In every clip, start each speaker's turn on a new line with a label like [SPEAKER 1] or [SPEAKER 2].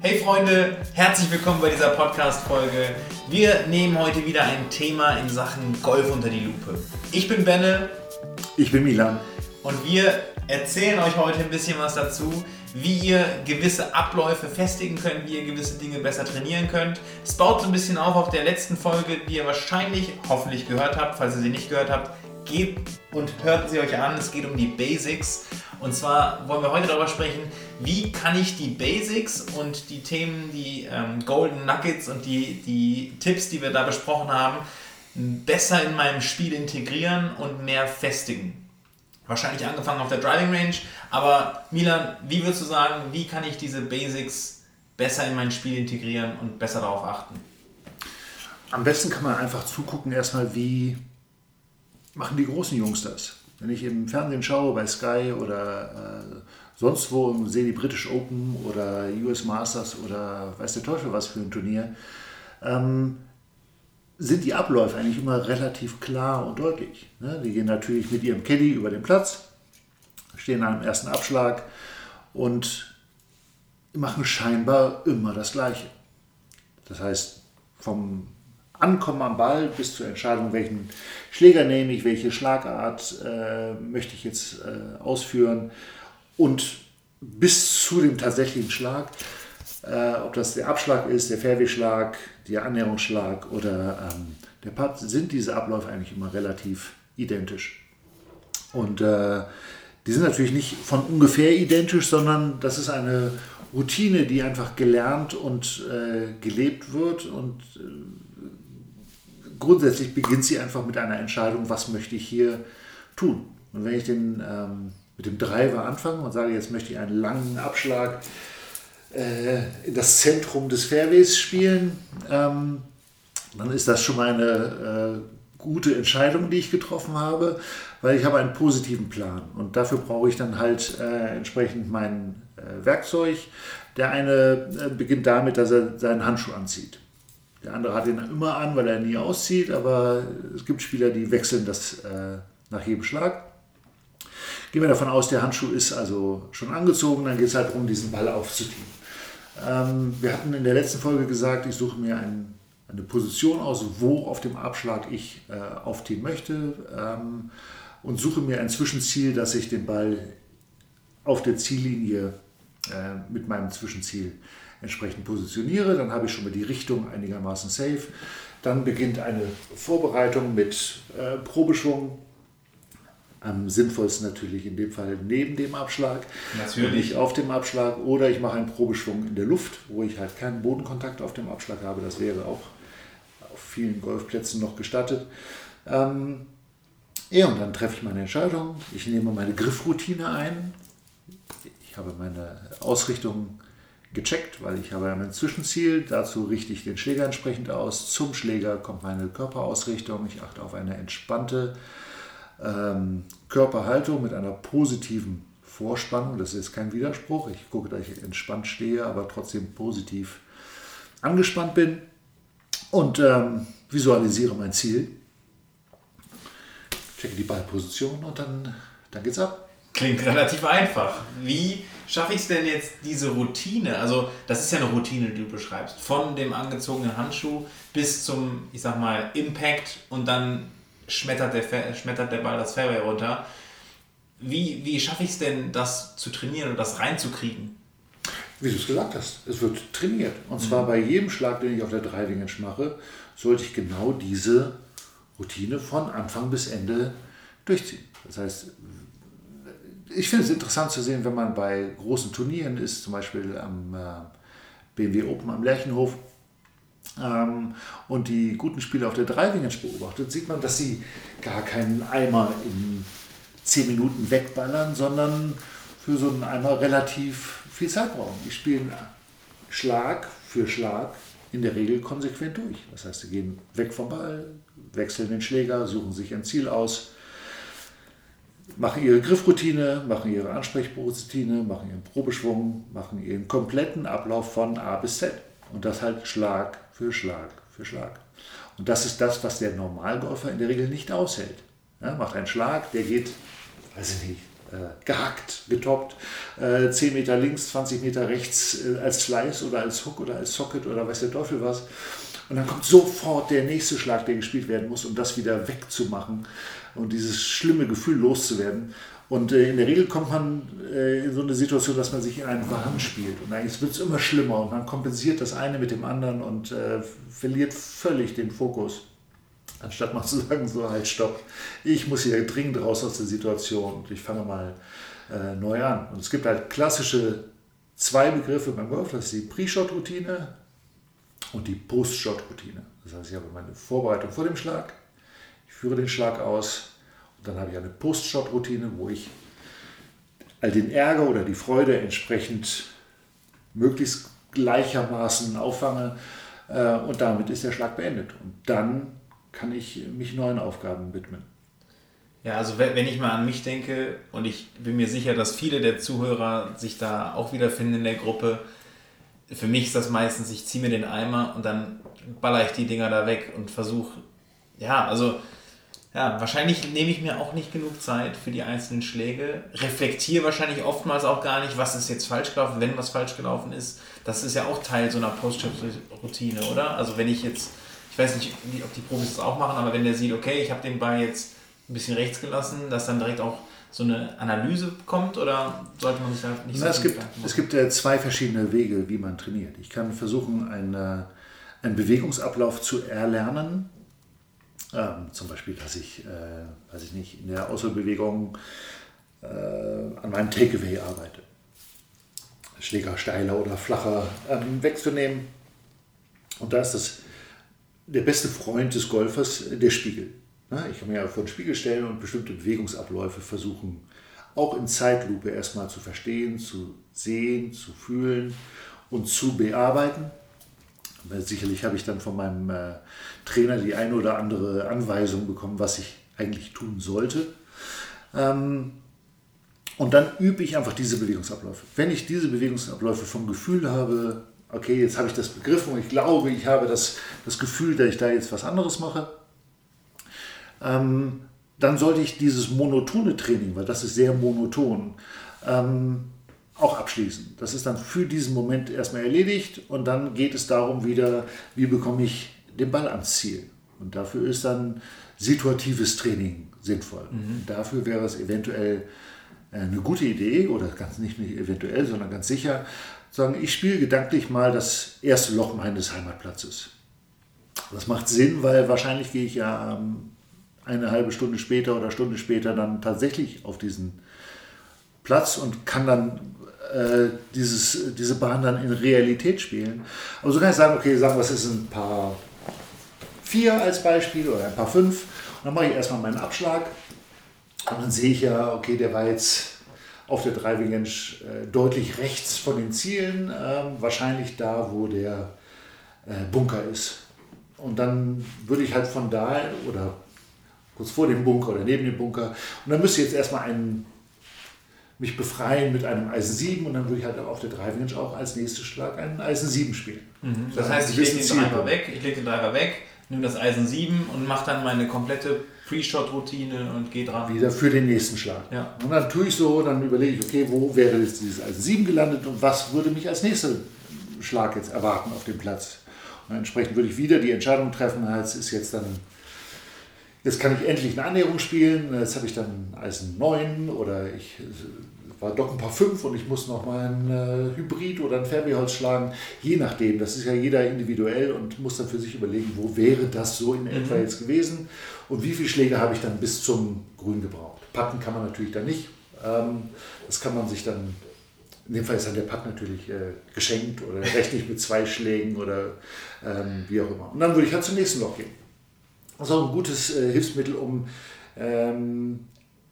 [SPEAKER 1] Hey Freunde, herzlich willkommen bei dieser Podcast-Folge. Wir nehmen heute wieder ein Thema in Sachen Golf unter die Lupe. Ich bin Benne.
[SPEAKER 2] Ich bin Milan.
[SPEAKER 1] Und wir erzählen euch heute ein bisschen was dazu, wie ihr gewisse Abläufe festigen könnt, wie ihr gewisse Dinge besser trainieren könnt. Es baut so ein bisschen auf auf der letzten Folge, die ihr wahrscheinlich, hoffentlich gehört habt. Falls ihr sie nicht gehört habt, geht und hört sie euch an. Es geht um die Basics. Und zwar wollen wir heute darüber sprechen, wie kann ich die Basics und die Themen, die ähm, Golden Nuggets und die, die Tipps, die wir da besprochen haben, besser in meinem Spiel integrieren und mehr festigen. Wahrscheinlich angefangen auf der Driving Range, aber Milan, wie würdest du sagen, wie kann ich diese Basics besser in mein Spiel integrieren und besser darauf achten?
[SPEAKER 2] Am besten kann man einfach zugucken, erstmal, wie machen die großen Jungs das. Wenn ich im Fernsehen schaue, bei Sky oder äh, sonst wo und sehe die British Open oder US Masters oder weiß der Teufel was für ein Turnier, ähm, sind die Abläufe eigentlich immer relativ klar und deutlich. Ne? Die gehen natürlich mit ihrem Caddy über den Platz, stehen am ersten Abschlag und machen scheinbar immer das Gleiche. Das heißt, vom Ankommen am Ball bis zur Entscheidung, welchen Schläger nehme ich, welche Schlagart äh, möchte ich jetzt äh, ausführen und bis zu dem tatsächlichen Schlag, äh, ob das der Abschlag ist, der Fairway-Schlag, der Annäherungsschlag oder ähm, der Putt, sind diese Abläufe eigentlich immer relativ identisch. Und äh, die sind natürlich nicht von ungefähr identisch, sondern das ist eine Routine, die einfach gelernt und äh, gelebt wird und äh, grundsätzlich beginnt sie einfach mit einer Entscheidung, was möchte ich hier tun. Und wenn ich den, ähm, mit dem Driver anfange und sage, jetzt möchte ich einen langen Abschlag in das Zentrum des Fairways spielen, ähm, dann ist das schon mal eine äh, gute Entscheidung, die ich getroffen habe, weil ich habe einen positiven Plan. Und dafür brauche ich dann halt äh, entsprechend mein äh, Werkzeug. Der eine äh, beginnt damit, dass er seinen Handschuh anzieht. Der andere hat ihn immer an, weil er nie auszieht, aber es gibt Spieler, die wechseln das äh, nach jedem Schlag. Gehen wir davon aus, der Handschuh ist also schon angezogen, dann geht es halt darum, diesen Ball aufzuziehen. Ähm, wir hatten in der letzten Folge gesagt, ich suche mir ein, eine Position aus, wo auf dem Abschlag ich äh, aufziehen möchte ähm, und suche mir ein Zwischenziel, dass ich den Ball auf der Ziellinie äh, mit meinem Zwischenziel entsprechend positioniere. Dann habe ich schon mal die Richtung einigermaßen safe. Dann beginnt eine Vorbereitung mit äh, Probeschwung. Am sinnvollsten natürlich in dem Fall neben dem Abschlag,
[SPEAKER 1] natürlich
[SPEAKER 2] nicht auf dem Abschlag. Oder ich mache einen Probeschwung in der Luft, wo ich halt keinen Bodenkontakt auf dem Abschlag habe. Das wäre auch auf vielen Golfplätzen noch gestattet. Ähm, ja, und dann treffe ich meine Entscheidung. Ich nehme meine Griffroutine ein. Ich habe meine Ausrichtung gecheckt, weil ich habe ein Zwischenziel. Dazu richte ich den Schläger entsprechend aus. Zum Schläger kommt meine Körperausrichtung. Ich achte auf eine entspannte ähm, Körperhaltung mit einer positiven Vorspannung. Das ist kein Widerspruch. Ich gucke, dass ich entspannt stehe, aber trotzdem positiv angespannt bin und ähm, visualisiere mein Ziel. Checke die Ballposition und dann, dann geht's ab.
[SPEAKER 1] Klingt relativ einfach. Wie schaffe ich es denn jetzt, diese Routine, also das ist ja eine Routine, die du beschreibst, von dem angezogenen Handschuh bis zum, ich sag mal, Impact und dann schmettert der, schmettert der Ball das Fairway runter. Wie, wie schaffe ich es denn, das zu trainieren und das reinzukriegen?
[SPEAKER 2] Wie du es gesagt hast, es wird trainiert. Und zwar mhm. bei jedem Schlag, den ich auf der Driving Edge mache, sollte ich genau diese Routine von Anfang bis Ende durchziehen. Das heißt, ich finde es interessant zu sehen, wenn man bei großen Turnieren ist, zum Beispiel am äh, BMW Open am Lerchenhof, ähm, und die guten Spieler auf der Driving beobachtet, sieht man, dass sie gar keinen Eimer in 10 Minuten wegballern, sondern für so einen Eimer relativ viel Zeit brauchen. Die spielen Schlag für Schlag in der Regel konsequent durch. Das heißt, sie gehen weg vom Ball, wechseln den Schläger, suchen sich ein Ziel aus, machen ihre Griffroutine, machen ihre Ansprechroutine, machen ihren Probeschwung, machen ihren kompletten Ablauf von A bis Z. Und das halt Schlag für Schlag für Schlag. Und das ist das, was der Normalgolfer in der Regel nicht aushält. Ja, macht einen Schlag, der geht, weiß ich nicht, äh, gehackt, getoppt, äh, 10 Meter links, 20 Meter rechts äh, als Slice oder als Hook oder als Socket oder weiß der Teufel was. Und dann kommt sofort der nächste Schlag, der gespielt werden muss, um das wieder wegzumachen und dieses schlimme Gefühl loszuwerden. Und äh, in der Regel kommt man äh, in so eine Situation, dass man sich in einen Wahn spielt. Und eigentlich wird es immer schlimmer und man kompensiert das eine mit dem anderen und äh, verliert völlig den Fokus. Anstatt mal zu sagen, so halt stopp, ich muss hier dringend raus aus der Situation und ich fange mal äh, neu an. Und es gibt halt klassische zwei Begriffe beim Golf, das ist die Pre-Shot-Routine und die Post-Shot-Routine. Das heißt, ich habe meine Vorbereitung vor dem Schlag, ich führe den Schlag aus dann habe ich eine Post-Shot-Routine, wo ich all den Ärger oder die Freude entsprechend möglichst gleichermaßen auffange äh, und damit ist der Schlag beendet. Und dann kann ich mich neuen Aufgaben widmen.
[SPEAKER 1] Ja, also wenn ich mal an mich denke und ich bin mir sicher, dass viele der Zuhörer sich da auch wiederfinden in der Gruppe, für mich ist das meistens, ich ziehe mir den Eimer und dann baller ich die Dinger da weg und versuche, ja, also ja, wahrscheinlich nehme ich mir auch nicht genug Zeit für die einzelnen Schläge, reflektiere wahrscheinlich oftmals auch gar nicht, was ist jetzt falsch gelaufen, wenn was falsch gelaufen ist. Das ist ja auch Teil so einer Post-Routine, oder? Also wenn ich jetzt ich weiß nicht, ob die Profis das auch machen, aber wenn der sieht, okay, ich habe den Ball jetzt ein bisschen rechts gelassen, dass dann direkt auch so eine Analyse kommt oder sollte man sich da nicht
[SPEAKER 2] Na, so es gibt Es gibt äh, zwei verschiedene Wege, wie man trainiert. Ich kann versuchen, einen, äh, einen Bewegungsablauf zu erlernen. Ähm, zum Beispiel, dass ich, äh, weiß ich nicht, in der Ausholbewegung äh, an meinem Takeaway arbeite. Schläger steiler oder flacher ähm, wegzunehmen. Und da ist das der beste Freund des Golfers der Spiegel. Ich kann mir ja vor den Spiegel stellen und bestimmte Bewegungsabläufe versuchen, auch in Zeitlupe erstmal zu verstehen, zu sehen, zu fühlen und zu bearbeiten. Sicherlich habe ich dann von meinem äh, Trainer die eine oder andere Anweisung bekommen, was ich eigentlich tun sollte. Ähm, und dann übe ich einfach diese Bewegungsabläufe. Wenn ich diese Bewegungsabläufe vom Gefühl habe, okay, jetzt habe ich das begriffen und ich glaube, ich habe das, das Gefühl, dass ich da jetzt was anderes mache, ähm, dann sollte ich dieses monotone Training, weil das ist sehr monoton, ähm, auch abschließen. Das ist dann für diesen Moment erstmal erledigt und dann geht es darum wieder, wie bekomme ich den Ball ans Ziel. Und dafür ist dann situatives Training sinnvoll. Mhm. Dafür wäre es eventuell äh, eine gute Idee oder ganz nicht eventuell, sondern ganz sicher, sagen, ich spiele gedanklich mal das erste Loch meines Heimatplatzes. Das macht Sinn, weil wahrscheinlich gehe ich ja ähm, eine halbe Stunde später oder Stunde später dann tatsächlich auf diesen Platz und kann dann äh, dieses, diese Bahn dann in Realität spielen. Aber so kann ich sagen, okay, sagen wir, es ist ein paar vier als Beispiel oder ein paar fünf. Und dann mache ich erstmal meinen Abschlag und dann sehe ich ja, okay, der war jetzt auf der Driving äh, deutlich rechts von den Zielen, äh, wahrscheinlich da, wo der äh, Bunker ist. Und dann würde ich halt von da oder kurz vor dem Bunker oder neben dem Bunker, und dann müsste ich jetzt erstmal einen, mich befreien mit einem Eisen 7 und dann würde ich halt auf der Driving Range auch als nächsten Schlag einen Eisen 7 spielen.
[SPEAKER 1] Mhm. Das heißt, ich lege den Driver weg, ich lege den Driver weg, nehme das Eisen 7 und mache dann meine komplette Pre-Shot-Routine und gehe dran.
[SPEAKER 2] Wieder für den nächsten Schlag. Ja. Und dann tue ich so, dann überlege ich, okay, wo wäre jetzt dieses Eisen 7 gelandet und was würde mich als nächster Schlag jetzt erwarten auf dem Platz. Und entsprechend würde ich wieder die Entscheidung treffen, es ist jetzt dann, jetzt kann ich endlich eine Annäherung spielen, jetzt habe ich dann Eisen 9 oder ich war doch ein paar 5 und ich muss noch mal ein äh, Hybrid oder ein Fairwayholz schlagen, je nachdem. Das ist ja jeder individuell und muss dann für sich überlegen, wo wäre das so in etwa mhm. jetzt gewesen und wie viele Schläge habe ich dann bis zum Grün gebraucht. Patten kann man natürlich dann nicht. Ähm, das kann man sich dann, in dem Fall ist dann der Putt natürlich äh, geschenkt oder rechtlich mit zwei Schlägen oder ähm, wie auch immer. Und dann würde ich halt zum nächsten Loch gehen. Das ist auch ein gutes äh, Hilfsmittel, um ähm,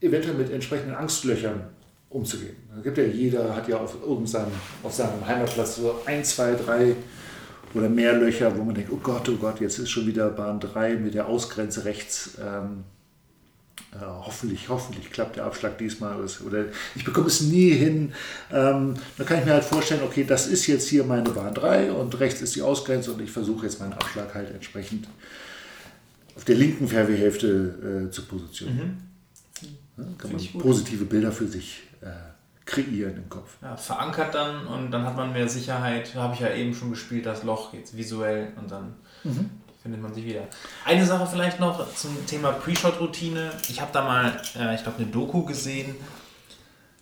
[SPEAKER 2] eventuell mit entsprechenden Angstlöchern umzugehen. Da gibt ja jeder, hat ja auf, irgendeinem, auf seinem Heimatplatz so ein, zwei, drei oder mehr Löcher, wo man denkt, oh Gott, oh Gott, jetzt ist schon wieder Bahn 3 mit der Ausgrenze rechts. Ähm, äh, hoffentlich, hoffentlich klappt der Abschlag diesmal oder ich bekomme es nie hin. Ähm, dann kann ich mir halt vorstellen, okay, das ist jetzt hier meine Bahn 3 und rechts ist die Ausgrenze und ich versuche jetzt meinen Abschlag halt entsprechend auf der linken Fairway-Hälfte äh, zu positionieren. Mhm. Ja, kann man positive Bilder für sich äh, kreieren im Kopf.
[SPEAKER 1] Ja, verankert dann und dann hat man mehr Sicherheit. Da habe ich ja eben schon gespielt, das Loch jetzt visuell und dann mhm findet man sich wieder. Eine Sache vielleicht noch zum Thema Pre-Shot-Routine. Ich habe da mal, äh, ich glaube, eine Doku gesehen.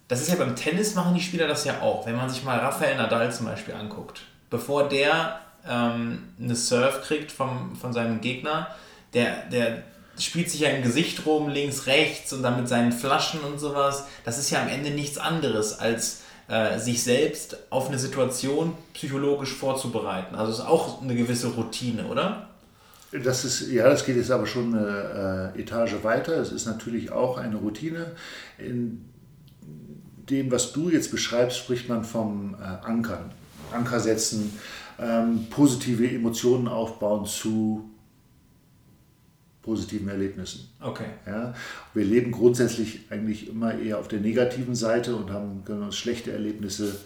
[SPEAKER 1] Das ist ja beim Tennis machen die Spieler das ja auch. Wenn man sich mal Rafael Nadal zum Beispiel anguckt. Bevor der ähm, eine Serve kriegt vom, von seinem Gegner, der, der spielt sich ja im Gesicht rum, links, rechts und dann mit seinen Flaschen und sowas. Das ist ja am Ende nichts anderes als äh, sich selbst auf eine Situation psychologisch vorzubereiten. Also ist auch eine gewisse Routine, oder?
[SPEAKER 2] Das ist, ja, das geht jetzt aber schon eine äh, Etage weiter. Es ist natürlich auch eine Routine. In dem, was du jetzt beschreibst, spricht man vom äh, Ankern. Anker setzen, ähm, positive Emotionen aufbauen zu positiven Erlebnissen.
[SPEAKER 1] Okay.
[SPEAKER 2] Ja, wir leben grundsätzlich eigentlich immer eher auf der negativen Seite und haben, können uns schlechte Erlebnisse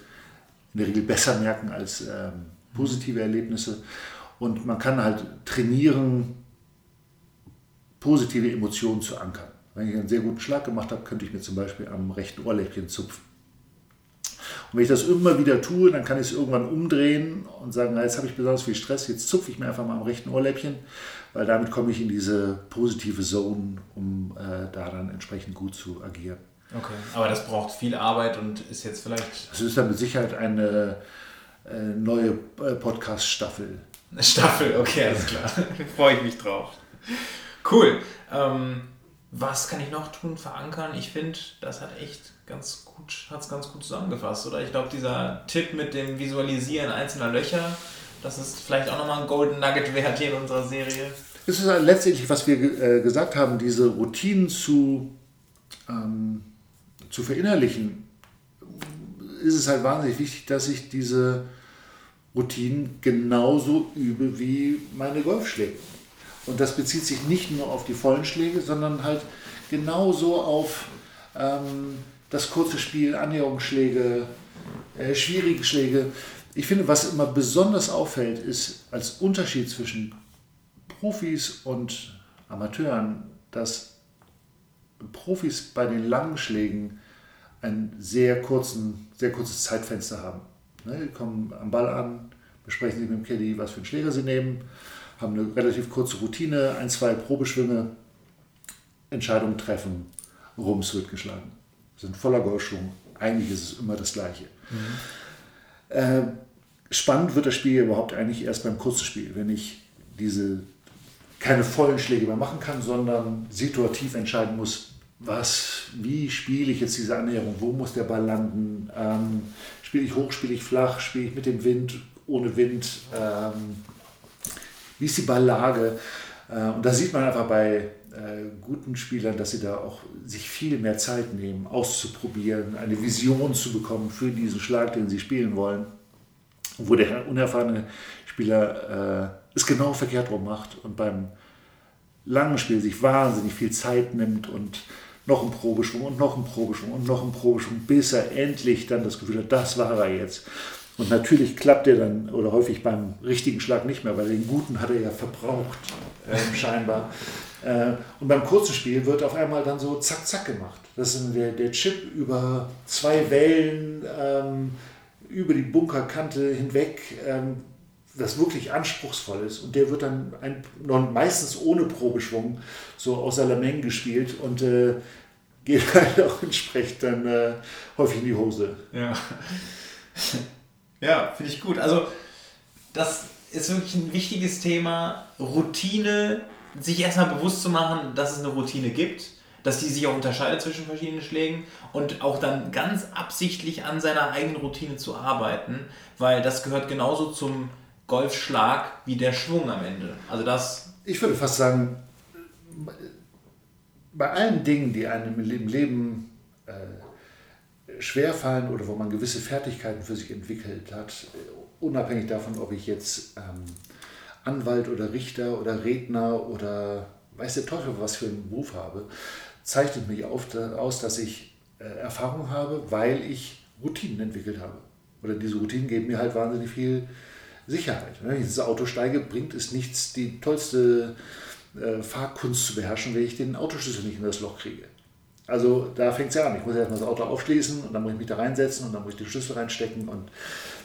[SPEAKER 2] in der Regel besser merken als ähm, positive Erlebnisse. Und man kann halt trainieren, positive Emotionen zu ankern. Wenn ich einen sehr guten Schlag gemacht habe, könnte ich mir zum Beispiel am rechten Ohrläppchen zupfen. Und wenn ich das immer wieder tue, dann kann ich es irgendwann umdrehen und sagen, na, jetzt habe ich besonders viel Stress, jetzt zupfe ich mir einfach mal am rechten Ohrläppchen, weil damit komme ich in diese positive Zone, um äh, da dann entsprechend gut zu agieren.
[SPEAKER 1] Okay, aber das braucht viel Arbeit und ist jetzt vielleicht...
[SPEAKER 2] Das ist dann mit Sicherheit eine äh, neue äh, Podcast-Staffel
[SPEAKER 1] eine Staffel, okay, alles klar. Freue ich mich drauf. Cool. Ähm, was kann ich noch tun? Verankern? Ich finde, das hat echt ganz gut, hat es ganz gut zusammengefasst, oder? Ich glaube, dieser Tipp mit dem Visualisieren einzelner Löcher, das ist vielleicht auch nochmal ein Golden Nugget wert hier in unserer Serie.
[SPEAKER 2] Es ist halt letztendlich, was wir äh, gesagt haben, diese Routinen zu, ähm, zu verinnerlichen, ist es halt wahnsinnig wichtig, dass ich diese Routinen genauso übe wie meine Golfschläge. Und das bezieht sich nicht nur auf die vollen Schläge, sondern halt genauso auf ähm, das kurze Spiel, Annäherungsschläge, äh, schwierige Schläge. Ich finde, was immer besonders auffällt, ist als Unterschied zwischen Profis und Amateuren, dass Profis bei den langen Schlägen ein sehr, kurzen, sehr kurzes Zeitfenster haben. Ne, die kommen am Ball an, besprechen sich mit dem Caddy, was für einen Schläger sie nehmen, haben eine relativ kurze Routine, ein, zwei Probeschwünge, Entscheidungen treffen, Rums wird geschlagen. Sind voller Golfschwung. Eigentlich ist es immer das Gleiche. Mhm. Äh, spannend wird das Spiel überhaupt eigentlich erst beim kurzen Spiel, wenn ich diese keine vollen Schläge mehr machen kann, sondern situativ entscheiden muss, was, wie spiele ich jetzt diese Annäherung, wo muss der Ball landen, ähm, Spiele ich hoch, spiele ich flach, spiele ich mit dem Wind, ohne Wind? Ähm, wie ist die Balllage? Äh, und da sieht man einfach bei äh, guten Spielern, dass sie da auch sich viel mehr Zeit nehmen, auszuprobieren, eine Vision zu bekommen für diesen Schlag, den sie spielen wollen. Wo der unerfahrene Spieler äh, es genau verkehrt rum macht und beim langen Spiel sich wahnsinnig viel Zeit nimmt und noch ein Probeschwung und noch ein Probeschwung und noch ein Probeschwung, bis er endlich dann das Gefühl hat, das war er jetzt. Und natürlich klappt er dann oder häufig beim richtigen Schlag nicht mehr, weil den guten hat er ja verbraucht, äh, scheinbar. Äh, und beim kurzen Spiel wird auf einmal dann so zack, zack gemacht. Das ist der, der Chip über zwei Wellen, ähm, über die Bunkerkante hinweg, ähm, das wirklich anspruchsvoll ist. Und der wird dann ein, meistens ohne Probeschwung so aus der Lameng gespielt. Und äh, geht halt auch entsprechend dann äh, häufig in die Hose.
[SPEAKER 1] Ja, ja finde ich gut. Also das ist wirklich ein wichtiges Thema, Routine, sich erstmal bewusst zu machen, dass es eine Routine gibt, dass die sich auch unterscheidet zwischen verschiedenen Schlägen und auch dann ganz absichtlich an seiner eigenen Routine zu arbeiten, weil das gehört genauso zum Golfschlag wie der Schwung am Ende. Also das.
[SPEAKER 2] Ich würde fast sagen, bei allen Dingen, die einem im Leben äh, schwerfallen oder wo man gewisse Fertigkeiten für sich entwickelt hat, äh, unabhängig davon, ob ich jetzt ähm, Anwalt oder Richter oder Redner oder weiß der Teufel was für einen Beruf habe, zeichnet mich auf, aus, dass ich äh, Erfahrung habe, weil ich Routinen entwickelt habe. Oder diese Routinen geben mir halt wahnsinnig viel Sicherheit. Wenn ich ins Auto steige, bringt es nichts, die tollste äh, Fahrkunst zu beherrschen, wenn ich den Autoschlüssel nicht in das Loch kriege. Also da fängt es ja an. Ich muss erstmal das Auto aufschließen und dann muss ich mich da reinsetzen und dann muss ich den Schlüssel reinstecken und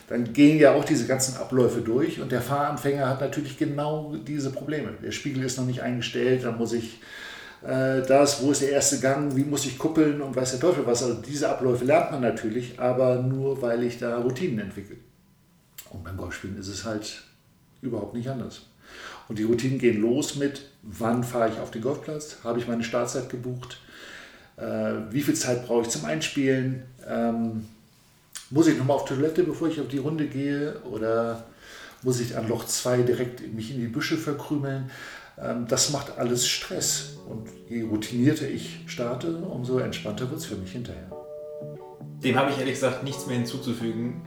[SPEAKER 2] dann gehen ja auch diese ganzen Abläufe durch und der Fahranfänger hat natürlich genau diese Probleme. Der Spiegel ist noch nicht eingestellt, dann muss ich äh, das, wo ist der erste Gang, wie muss ich kuppeln und weiß der Teufel was. Also diese Abläufe lernt man natürlich, aber nur weil ich da Routinen entwickle. Und beim Golfspielen ist es halt überhaupt nicht anders. Und die Routinen gehen los mit, wann fahre ich auf den Golfplatz, habe ich meine Startzeit gebucht, wie viel Zeit brauche ich zum Einspielen, ähm, muss ich nochmal auf Toilette, bevor ich auf die Runde gehe oder muss ich an Loch 2 direkt mich in die Büsche verkrümeln. Ähm, das macht alles Stress. Und je routinierter ich starte, umso entspannter wird es für mich hinterher.
[SPEAKER 1] Dem habe ich ehrlich gesagt nichts mehr hinzuzufügen.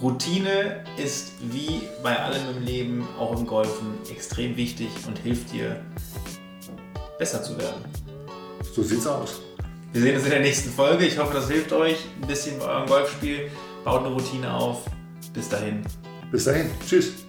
[SPEAKER 1] Routine ist wie bei allem im Leben, auch im Golfen, extrem wichtig und hilft dir, besser zu werden.
[SPEAKER 2] So sieht's aus.
[SPEAKER 1] Wir sehen uns in der nächsten Folge. Ich hoffe, das hilft euch ein bisschen bei eurem Golfspiel. Baut eine Routine auf. Bis dahin.
[SPEAKER 2] Bis dahin. Tschüss.